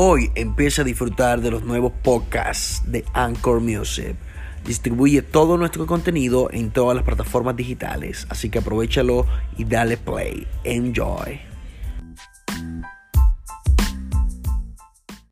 Hoy empieza a disfrutar de los nuevos podcasts de Anchor Music. Distribuye todo nuestro contenido en todas las plataformas digitales, así que aprovechalo y dale play. Enjoy.